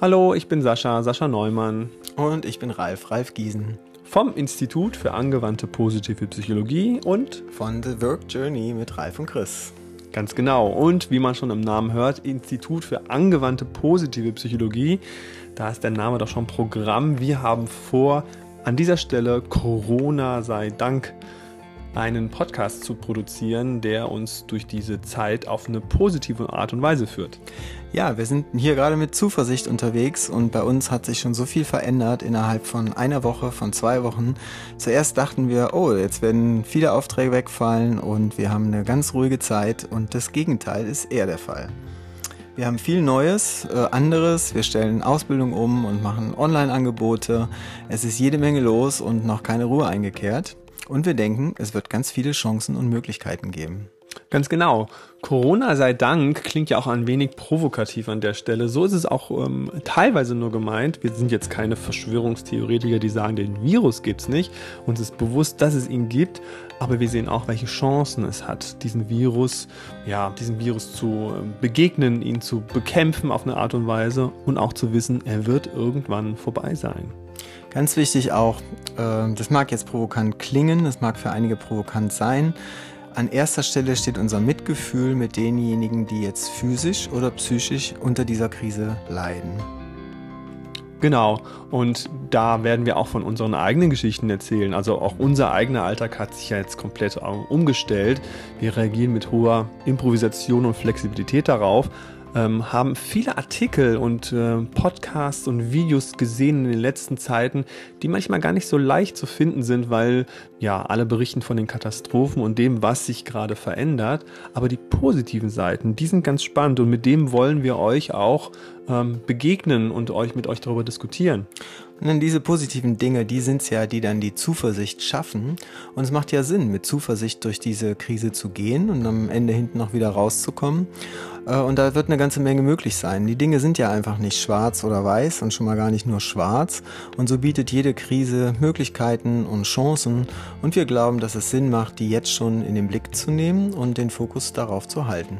Hallo, ich bin Sascha, Sascha Neumann. Und ich bin Ralf, Ralf Giesen. Vom Institut für angewandte positive Psychologie und von The Work Journey mit Ralf und Chris. Ganz genau. Und wie man schon im Namen hört, Institut für angewandte positive Psychologie. Da ist der Name doch schon Programm. Wir haben vor, an dieser Stelle Corona sei Dank einen Podcast zu produzieren, der uns durch diese Zeit auf eine positive Art und Weise führt. Ja, wir sind hier gerade mit Zuversicht unterwegs und bei uns hat sich schon so viel verändert innerhalb von einer Woche, von zwei Wochen. Zuerst dachten wir, oh, jetzt werden viele Aufträge wegfallen und wir haben eine ganz ruhige Zeit und das Gegenteil ist eher der Fall. Wir haben viel Neues, äh, anderes. Wir stellen Ausbildung um und machen Online-Angebote. Es ist jede Menge los und noch keine Ruhe eingekehrt. Und wir denken, es wird ganz viele Chancen und Möglichkeiten geben. Ganz genau. Corona sei Dank klingt ja auch ein wenig provokativ an der Stelle. So ist es auch ähm, teilweise nur gemeint. Wir sind jetzt keine Verschwörungstheoretiker, die sagen, den Virus gibt es nicht. Uns ist bewusst, dass es ihn gibt, aber wir sehen auch, welche Chancen es hat, diesen Virus, ja, diesem Virus zu ähm, begegnen, ihn zu bekämpfen auf eine Art und Weise und auch zu wissen, er wird irgendwann vorbei sein. Ganz wichtig auch, äh, das mag jetzt provokant klingen, das mag für einige provokant sein. An erster Stelle steht unser Mitgefühl mit denjenigen, die jetzt physisch oder psychisch unter dieser Krise leiden. Genau, und da werden wir auch von unseren eigenen Geschichten erzählen. Also auch unser eigener Alltag hat sich ja jetzt komplett umgestellt. Wir reagieren mit hoher Improvisation und Flexibilität darauf ähm, haben viele Artikel und äh, Podcasts und Videos gesehen in den letzten Zeiten, die manchmal gar nicht so leicht zu finden sind, weil ja alle berichten von den Katastrophen und dem, was sich gerade verändert. Aber die positiven Seiten, die sind ganz spannend und mit dem wollen wir euch auch ähm, begegnen und euch mit euch darüber diskutieren. Und dann diese positiven Dinge, die sind es ja, die dann die Zuversicht schaffen. Und es macht ja Sinn, mit Zuversicht durch diese Krise zu gehen und am Ende hinten noch wieder rauszukommen. Äh, und da wird eine ganze Menge möglich sein. Die Dinge sind ja einfach nicht schwarz oder weiß und schon mal gar nicht nur schwarz. Und so bietet jede Krise Möglichkeiten und Chancen. Und wir glauben, dass es Sinn macht, die jetzt schon in den Blick zu nehmen und den Fokus darauf zu halten.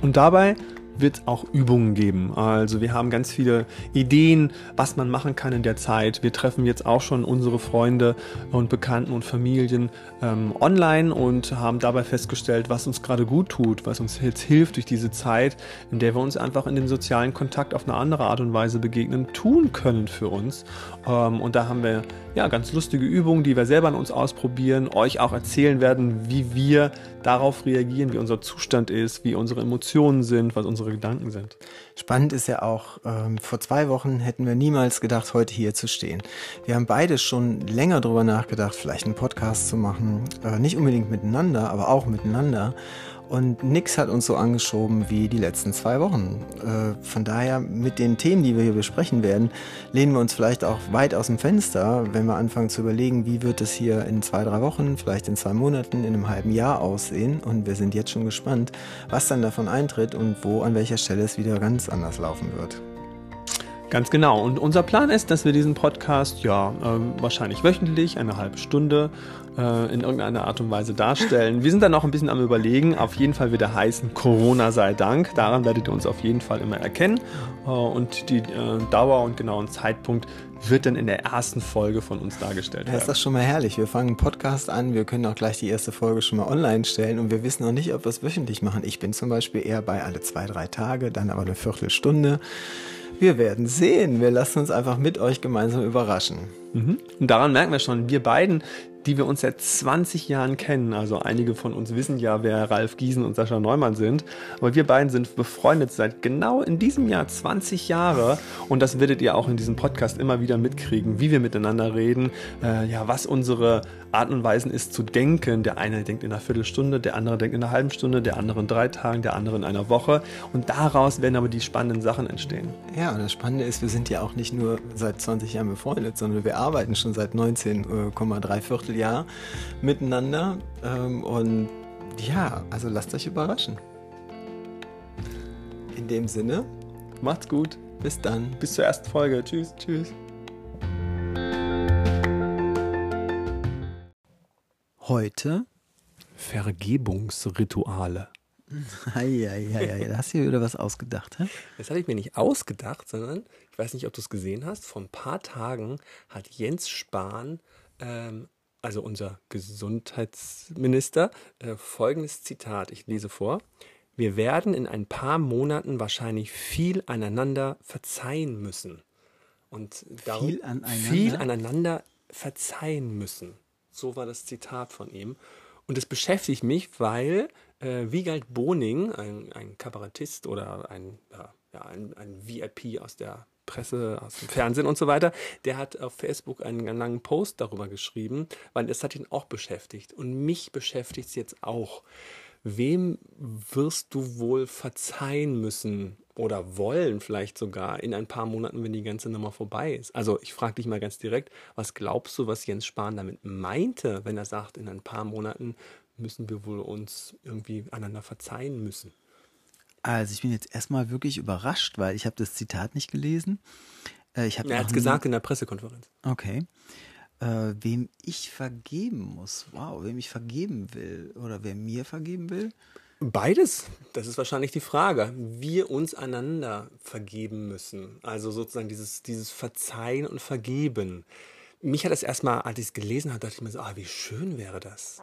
Und dabei wird es auch Übungen geben. Also wir haben ganz viele Ideen, was man machen kann in der Zeit. Wir treffen jetzt auch schon unsere Freunde und Bekannten und Familien ähm, online und haben dabei festgestellt, was uns gerade gut tut, was uns jetzt hilft durch diese Zeit, in der wir uns einfach in dem sozialen Kontakt auf eine andere Art und Weise begegnen, tun können für uns. Ähm, und da haben wir ja ganz lustige Übungen, die wir selber an uns ausprobieren, euch auch erzählen werden, wie wir darauf reagieren, wie unser Zustand ist, wie unsere Emotionen sind, was unsere Gedanken sind. Spannend ist ja auch, ähm, vor zwei Wochen hätten wir niemals gedacht, heute hier zu stehen. Wir haben beide schon länger darüber nachgedacht, vielleicht einen Podcast zu machen, äh, nicht unbedingt miteinander, aber auch miteinander. Und nichts hat uns so angeschoben wie die letzten zwei Wochen. Äh, von daher, mit den Themen, die wir hier besprechen werden, lehnen wir uns vielleicht auch weit aus dem Fenster, wenn wir anfangen zu überlegen, wie wird es hier in zwei, drei Wochen, vielleicht in zwei Monaten, in einem halben Jahr aussehen. Und wir sind jetzt schon gespannt, was dann davon eintritt und wo, an welcher Stelle es wieder ganz anders laufen wird. Ganz genau. Und unser Plan ist, dass wir diesen Podcast ja äh, wahrscheinlich wöchentlich, eine halbe Stunde, äh, in irgendeiner Art und Weise darstellen. Wir sind dann noch ein bisschen am Überlegen. Auf jeden Fall wird er heißen Corona sei Dank. Daran werdet ihr uns auf jeden Fall immer erkennen. Äh, und die äh, Dauer und genauen Zeitpunkt wird dann in der ersten Folge von uns dargestellt. Ja, ist das schon mal herrlich. Wir fangen einen Podcast an, wir können auch gleich die erste Folge schon mal online stellen und wir wissen noch nicht, ob wir es wöchentlich machen. Ich bin zum Beispiel eher bei alle zwei, drei Tage, dann aber eine Viertelstunde. Wir werden sehen. Wir lassen uns einfach mit euch gemeinsam überraschen. Mhm. Und daran merken wir schon, wir beiden, die wir uns seit 20 Jahren kennen. Also einige von uns wissen ja, wer Ralf Giesen und Sascha Neumann sind. Aber wir beiden sind befreundet seit genau in diesem Jahr 20 Jahre. Und das werdet ihr auch in diesem Podcast immer wieder mitkriegen, wie wir miteinander reden, äh, ja, was unsere Art und Weisen ist zu denken. Der eine denkt in einer Viertelstunde, der andere denkt in einer halben Stunde, der andere in drei Tagen, der andere in einer Woche. Und daraus werden aber die spannenden Sachen entstehen. Ja, und das Spannende ist, wir sind ja auch nicht nur seit 20 Jahren befreundet, sondern wir arbeiten schon seit 19,3 Viertel Vierteljahr miteinander. Ähm, und ja, also lasst euch überraschen. In dem Sinne, macht's gut. Bis dann. Bis zur ersten Folge. Tschüss. Tschüss. Heute Vergebungsrituale. Eieiei, da hast du dir wieder was ausgedacht, hä? Das habe ich mir nicht ausgedacht, sondern ich weiß nicht, ob du es gesehen hast. Vor ein paar Tagen hat Jens Spahn, ähm, also unser Gesundheitsminister, äh, folgendes Zitat. Ich lese vor. Wir werden in ein paar Monaten wahrscheinlich viel aneinander verzeihen müssen. Und darum, Viel aneinander? viel aneinander verzeihen müssen. So war das Zitat von ihm. Und das beschäftigt mich, weil äh, Wiegald Boning, ein, ein Kabarettist oder ein, ja, ja, ein, ein VIP aus der Presse, aus dem Fernsehen und so weiter, der hat auf Facebook einen, langen Post darüber geschrieben, weil das hat ihn auch beschäftigt. Und mich beschäftigt es jetzt auch. Wem wirst du wohl verzeihen müssen oder wollen vielleicht sogar in ein paar Monaten, wenn die ganze Nummer vorbei ist? Also ich frage dich mal ganz direkt, was glaubst du, was Jens Spahn damit meinte, wenn er sagt, in ein paar Monaten müssen wir wohl uns irgendwie einander verzeihen müssen? Also ich bin jetzt erstmal wirklich überrascht, weil ich habe das Zitat nicht gelesen. Äh, ich habe Er hat es gesagt in der Pressekonferenz. Okay. Äh, wem ich vergeben muss, wow, wem ich vergeben will oder wer mir vergeben will. Beides, das ist wahrscheinlich die Frage. Wir uns einander vergeben müssen. Also sozusagen dieses, dieses Verzeihen und Vergeben. Mich hat das erstmal, als ich es gelesen habe, dachte ich mir so, ah, wie schön wäre das.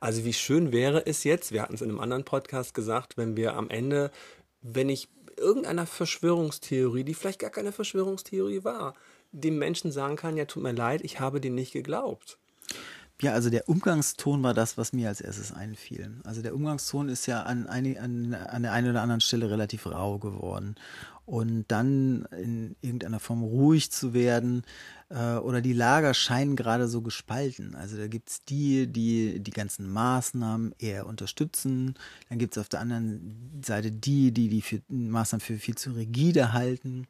Also wie schön wäre es jetzt, wir hatten es in einem anderen Podcast gesagt, wenn wir am Ende, wenn ich irgendeiner Verschwörungstheorie, die vielleicht gar keine Verschwörungstheorie war, dem Menschen sagen kann, ja, tut mir leid, ich habe dir nicht geglaubt. Ja, also der Umgangston war das, was mir als erstes einfiel. Also der Umgangston ist ja an, an, an der einen oder anderen Stelle relativ rau geworden. Und dann in irgendeiner Form ruhig zu werden äh, oder die Lager scheinen gerade so gespalten. Also da gibt's die, die die ganzen Maßnahmen eher unterstützen. Dann gibt's auf der anderen Seite die, die die für, Maßnahmen für viel zu rigide halten.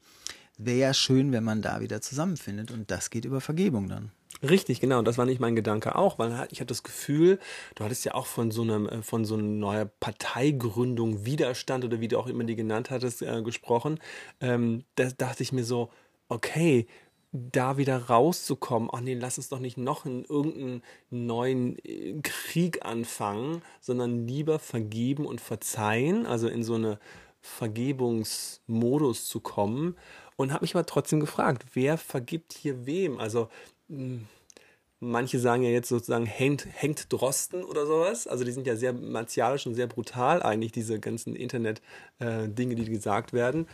Wäre ja schön, wenn man da wieder zusammenfindet. Und das geht über Vergebung dann. Richtig, genau. Und das war nicht mein Gedanke auch, weil ich hatte das Gefühl, du hattest ja auch von so einem, äh, von so einer neuen Parteigründung, Widerstand oder wie du auch immer die genannt hattest, äh, gesprochen. Ähm, da dachte ich mir so, okay, da wieder rauszukommen, ach nee, lass uns doch nicht noch in irgendeinen neuen äh, Krieg anfangen, sondern lieber vergeben und verzeihen, also in so eine Vergebungsmodus zu kommen. Und habe mich aber trotzdem gefragt, wer vergibt hier wem? Also manche sagen ja jetzt sozusagen hängt, hängt Drosten oder sowas. Also die sind ja sehr martialisch und sehr brutal eigentlich, diese ganzen Internet-Dinge, die gesagt werden.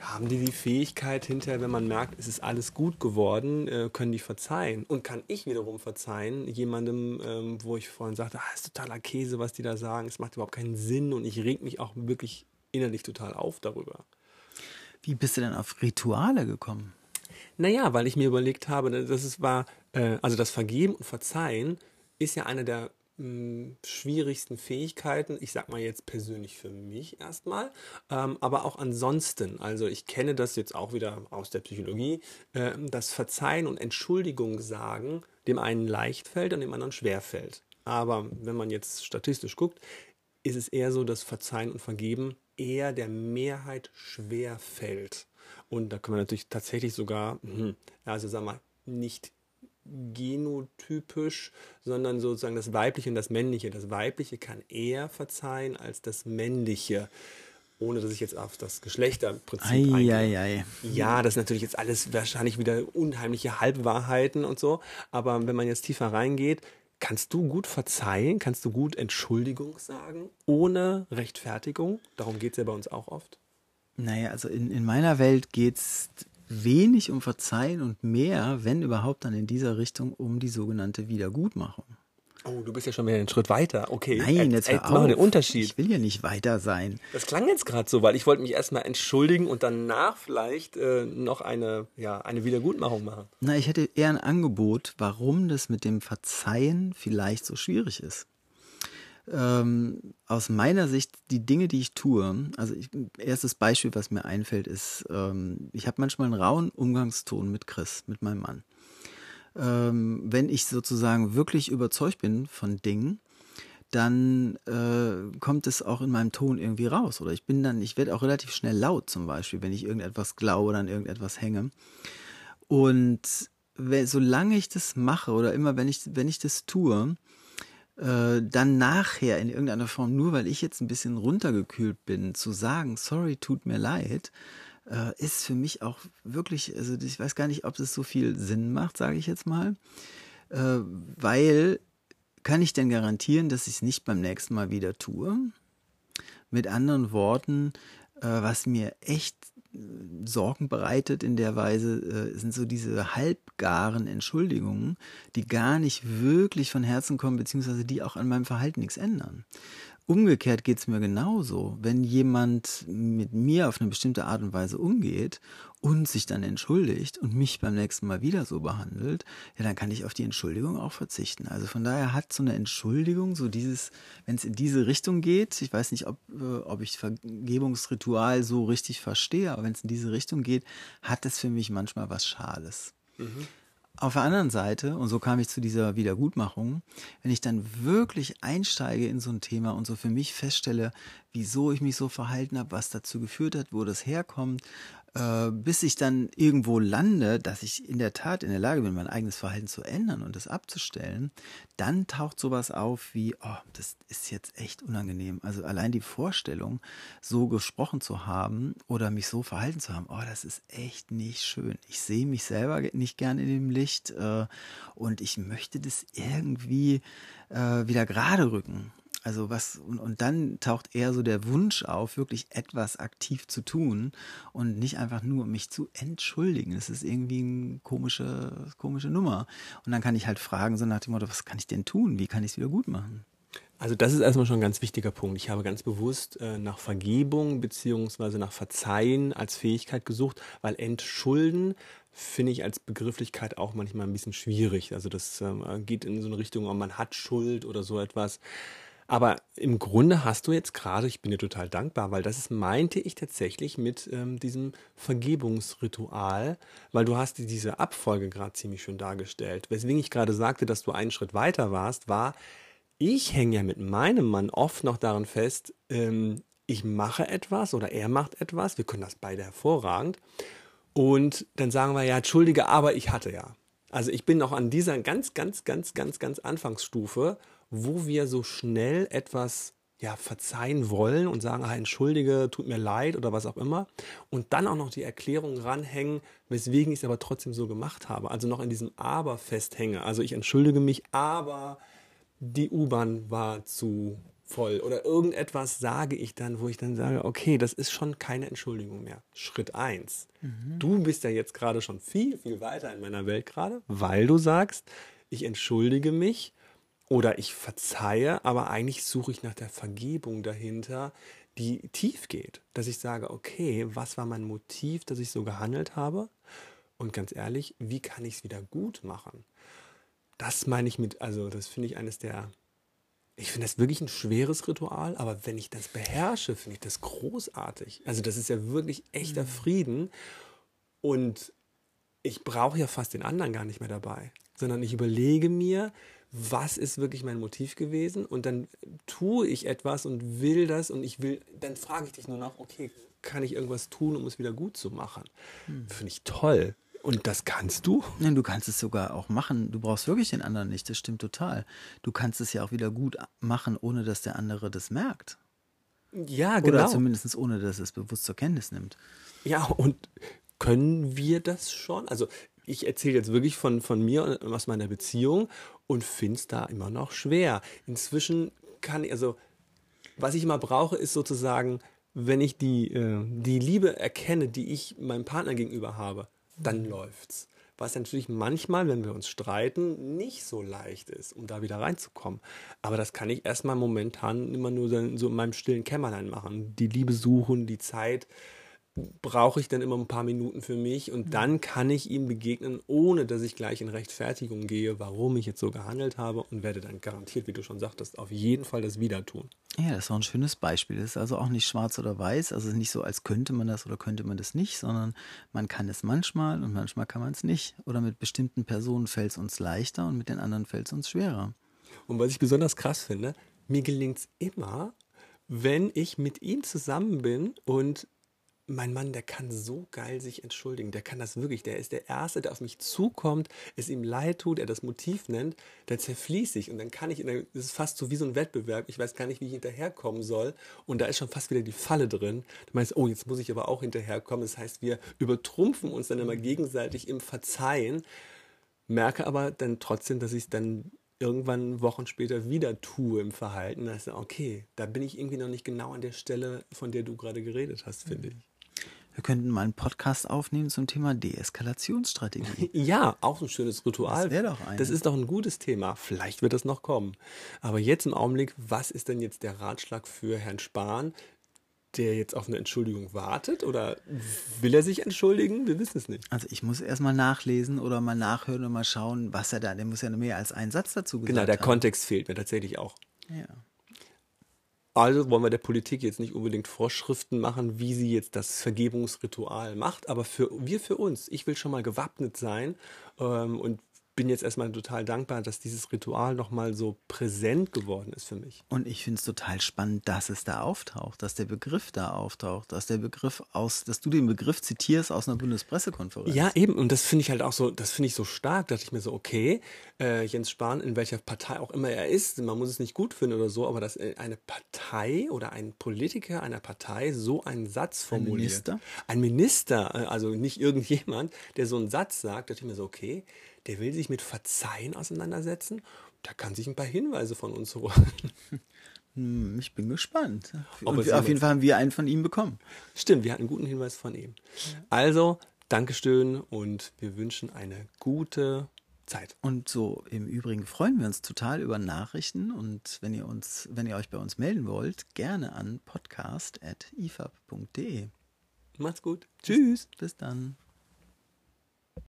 Haben die die Fähigkeit hinterher, wenn man merkt, es ist alles gut geworden, äh, können die verzeihen? Und kann ich wiederum verzeihen, jemandem, ähm, wo ich vorhin sagte, ah, ist totaler Käse, was die da sagen, es macht überhaupt keinen Sinn und ich reg mich auch wirklich innerlich total auf darüber. Wie bist du denn auf Rituale gekommen? Naja, weil ich mir überlegt habe, dass es war, äh, also das Vergeben und Verzeihen ist ja eine der mh, schwierigsten Fähigkeiten, ich sag mal jetzt persönlich für mich erstmal, ähm, aber auch ansonsten. Also ich kenne das jetzt auch wieder aus der Psychologie, äh, dass Verzeihen und Entschuldigung sagen dem einen leicht fällt und dem anderen schwer fällt. Aber wenn man jetzt statistisch guckt, ist es eher so, dass Verzeihen und Vergeben eher der Mehrheit schwer fällt. Und da können wir natürlich tatsächlich sogar, hm, also sagen wir mal, nicht genotypisch, sondern sozusagen das Weibliche und das Männliche. Das Weibliche kann eher verzeihen als das Männliche. Ohne dass ich jetzt auf das Geschlechterprinzip eingehe. Eieiei. Ja, das ist natürlich jetzt alles wahrscheinlich wieder unheimliche Halbwahrheiten und so. Aber wenn man jetzt tiefer reingeht, kannst du gut verzeihen, kannst du gut Entschuldigung sagen, ohne Rechtfertigung. Darum geht es ja bei uns auch oft. Naja, also in, in meiner Welt geht's wenig um Verzeihen und mehr, wenn überhaupt dann in dieser Richtung, um die sogenannte Wiedergutmachung. Oh, du bist ja schon wieder einen Schritt weiter. Okay, Nein, jetzt jetzt machen den. Unterschied. Ich will ja nicht weiter sein. Das klang jetzt gerade so, weil ich wollte mich erstmal entschuldigen und danach vielleicht äh, noch eine, ja, eine Wiedergutmachung machen. Na, ich hätte eher ein Angebot, warum das mit dem Verzeihen vielleicht so schwierig ist. Ähm, aus meiner Sicht, die Dinge, die ich tue, also ich, erstes Beispiel, was mir einfällt, ist, ähm, ich habe manchmal einen rauen Umgangston mit Chris, mit meinem Mann. Ähm, wenn ich sozusagen wirklich überzeugt bin von Dingen, dann äh, kommt es auch in meinem Ton irgendwie raus. Oder ich bin dann, ich werde auch relativ schnell laut zum Beispiel, wenn ich irgendetwas glaube oder an irgendetwas hänge. Und solange ich das mache oder immer wenn ich, wenn ich das tue, äh, dann nachher in irgendeiner Form, nur weil ich jetzt ein bisschen runtergekühlt bin, zu sagen, sorry, tut mir leid, äh, ist für mich auch wirklich, also ich weiß gar nicht, ob es so viel Sinn macht, sage ich jetzt mal, äh, weil kann ich denn garantieren, dass ich es nicht beim nächsten Mal wieder tue? Mit anderen Worten, äh, was mir echt Sorgen bereitet in der Weise, äh, sind so diese halbgaren Entschuldigungen, die gar nicht wirklich von Herzen kommen, beziehungsweise die auch an meinem Verhalten nichts ändern. Umgekehrt geht es mir genauso. Wenn jemand mit mir auf eine bestimmte Art und Weise umgeht und sich dann entschuldigt und mich beim nächsten Mal wieder so behandelt, ja, dann kann ich auf die Entschuldigung auch verzichten. Also von daher hat so eine Entschuldigung, so dieses, wenn es in diese Richtung geht, ich weiß nicht, ob, äh, ob ich Vergebungsritual so richtig verstehe, aber wenn es in diese Richtung geht, hat es für mich manchmal was Schades. Mhm. Auf der anderen Seite, und so kam ich zu dieser Wiedergutmachung, wenn ich dann wirklich einsteige in so ein Thema und so für mich feststelle, wieso ich mich so verhalten habe, was dazu geführt hat, wo das herkommt, äh, bis ich dann irgendwo lande, dass ich in der Tat in der Lage bin, mein eigenes Verhalten zu ändern und das abzustellen, dann taucht sowas auf wie, oh, das ist jetzt echt unangenehm. Also allein die Vorstellung, so gesprochen zu haben oder mich so verhalten zu haben, oh, das ist echt nicht schön. Ich sehe mich selber nicht gern in dem Licht äh, und ich möchte das irgendwie äh, wieder gerade rücken. Also was, und, und dann taucht eher so der Wunsch auf, wirklich etwas aktiv zu tun und nicht einfach nur mich zu entschuldigen. Das ist irgendwie eine komische, komische Nummer. Und dann kann ich halt fragen, so nach dem Motto, was kann ich denn tun? Wie kann ich es wieder gut machen? Also das ist erstmal schon ein ganz wichtiger Punkt. Ich habe ganz bewusst äh, nach Vergebung beziehungsweise nach Verzeihen als Fähigkeit gesucht, weil Entschulden finde ich als Begrifflichkeit auch manchmal ein bisschen schwierig. Also das ähm, geht in so eine Richtung, ob man hat Schuld oder so etwas. Aber im Grunde hast du jetzt gerade, ich bin dir total dankbar, weil das ist, meinte ich tatsächlich mit ähm, diesem Vergebungsritual, weil du hast diese Abfolge gerade ziemlich schön dargestellt. Weswegen ich gerade sagte, dass du einen Schritt weiter warst, war, ich hänge ja mit meinem Mann oft noch daran fest, ähm, ich mache etwas oder er macht etwas, wir können das beide hervorragend. Und dann sagen wir ja, entschuldige, aber ich hatte ja. Also ich bin noch an dieser ganz, ganz, ganz, ganz, ganz Anfangsstufe wo wir so schnell etwas ja, verzeihen wollen und sagen, ah, entschuldige, tut mir leid oder was auch immer. Und dann auch noch die Erklärung ranhängen, weswegen ich es aber trotzdem so gemacht habe. Also noch in diesem Aber festhänge. Also ich entschuldige mich, aber die U-Bahn war zu voll. Oder irgendetwas sage ich dann, wo ich dann sage, okay, das ist schon keine Entschuldigung mehr. Schritt eins. Mhm. Du bist ja jetzt gerade schon viel, viel weiter in meiner Welt gerade, weil du sagst, ich entschuldige mich oder ich verzeihe, aber eigentlich suche ich nach der Vergebung dahinter, die tief geht. Dass ich sage, okay, was war mein Motiv, dass ich so gehandelt habe? Und ganz ehrlich, wie kann ich es wieder gut machen? Das meine ich mit, also das finde ich eines der, ich finde das wirklich ein schweres Ritual, aber wenn ich das beherrsche, finde ich das großartig. Also das ist ja wirklich echter mhm. Frieden. Und ich brauche ja fast den anderen gar nicht mehr dabei, sondern ich überlege mir, was ist wirklich mein Motiv gewesen und dann tue ich etwas und will das und ich will, dann frage ich dich nur noch, okay, kann ich irgendwas tun, um es wieder gut zu machen? Hm. Finde ich toll. Und das kannst du? Ja, du kannst es sogar auch machen. Du brauchst wirklich den anderen nicht. Das stimmt total. Du kannst es ja auch wieder gut machen, ohne dass der andere das merkt. Ja, genau. Oder zumindest ohne, dass es bewusst zur Kenntnis nimmt. Ja, und können wir das schon? Also ich erzähle jetzt wirklich von, von mir und aus meiner Beziehung und finde es da immer noch schwer. Inzwischen kann ich, also was ich immer brauche, ist sozusagen, wenn ich die, äh, die Liebe erkenne, die ich meinem Partner gegenüber habe, dann mhm. läuft's. Was natürlich manchmal, wenn wir uns streiten, nicht so leicht ist, um da wieder reinzukommen. Aber das kann ich erstmal momentan immer nur so in meinem stillen Kämmerlein machen. Die Liebe suchen, die Zeit brauche ich dann immer ein paar Minuten für mich und dann kann ich ihm begegnen, ohne dass ich gleich in Rechtfertigung gehe, warum ich jetzt so gehandelt habe und werde dann garantiert, wie du schon sagtest, auf jeden Fall das wieder tun. Ja, das ist auch ein schönes Beispiel. Das ist also auch nicht schwarz oder weiß, also nicht so, als könnte man das oder könnte man das nicht, sondern man kann es manchmal und manchmal kann man es nicht. Oder mit bestimmten Personen fällt es uns leichter und mit den anderen fällt es uns schwerer. Und was ich besonders krass finde, mir gelingt es immer, wenn ich mit ihm zusammen bin und mein Mann, der kann so geil sich entschuldigen. Der kann das wirklich. Der ist der Erste, der auf mich zukommt, es ihm leid tut, er das Motiv nennt, dann zerfließe ich. Und dann kann ich, das ist fast so wie so ein Wettbewerb. Ich weiß gar nicht, wie ich hinterherkommen soll. Und da ist schon fast wieder die Falle drin. Du meinst, oh, jetzt muss ich aber auch hinterherkommen. Das heißt, wir übertrumpfen uns dann immer gegenseitig im Verzeihen. Merke aber dann trotzdem, dass ich es dann irgendwann Wochen später wieder tue im Verhalten. Da ist okay, da bin ich irgendwie noch nicht genau an der Stelle, von der du gerade geredet hast, finde ich. Wir könnten mal einen Podcast aufnehmen zum Thema Deeskalationsstrategie. ja, auch ein schönes Ritual. Das wäre doch ein. Das ist doch ein gutes Thema. Vielleicht wird das noch kommen. Aber jetzt im Augenblick, was ist denn jetzt der Ratschlag für Herrn Spahn, der jetzt auf eine Entschuldigung wartet? Oder will er sich entschuldigen? Wir wissen es nicht. Also ich muss erstmal nachlesen oder mal nachhören und mal schauen, was er da, der muss ja mehr als einen Satz dazu Genau, gesagt der haben. Kontext fehlt mir tatsächlich auch. Ja. Also wollen wir der Politik jetzt nicht unbedingt Vorschriften machen, wie sie jetzt das Vergebungsritual macht, aber für wir für uns, ich will schon mal gewappnet sein ähm, und bin jetzt erstmal total dankbar, dass dieses Ritual nochmal so präsent geworden ist für mich. Und ich finde es total spannend, dass es da auftaucht, dass der Begriff da auftaucht, dass der Begriff aus, dass du den Begriff zitierst aus einer Bundespressekonferenz. Ja, eben. Und das finde ich halt auch so, das finde ich so stark, dachte ich mir so, okay, äh, Jens Spahn, in welcher Partei auch immer er ist, man muss es nicht gut finden oder so, aber dass äh, eine Partei oder ein Politiker einer Partei so einen Satz formuliert. Ein Minister? Ein Minister, äh, also nicht irgendjemand, der so einen Satz sagt, dachte ich mir so, okay, der will sich mit Verzeihen auseinandersetzen. Da kann sich ein paar Hinweise von uns holen. Hm, Ich bin gespannt. Auf jeden Fall haben wir einen von ihm bekommen. Stimmt, wir hatten einen guten Hinweis von ihm. Also, Dankeschön und wir wünschen eine gute Zeit. Und so im Übrigen freuen wir uns total über Nachrichten und wenn ihr uns, wenn ihr euch bei uns melden wollt, gerne an podcast.ifab.de. Macht's gut. Tschüss. Bis dann.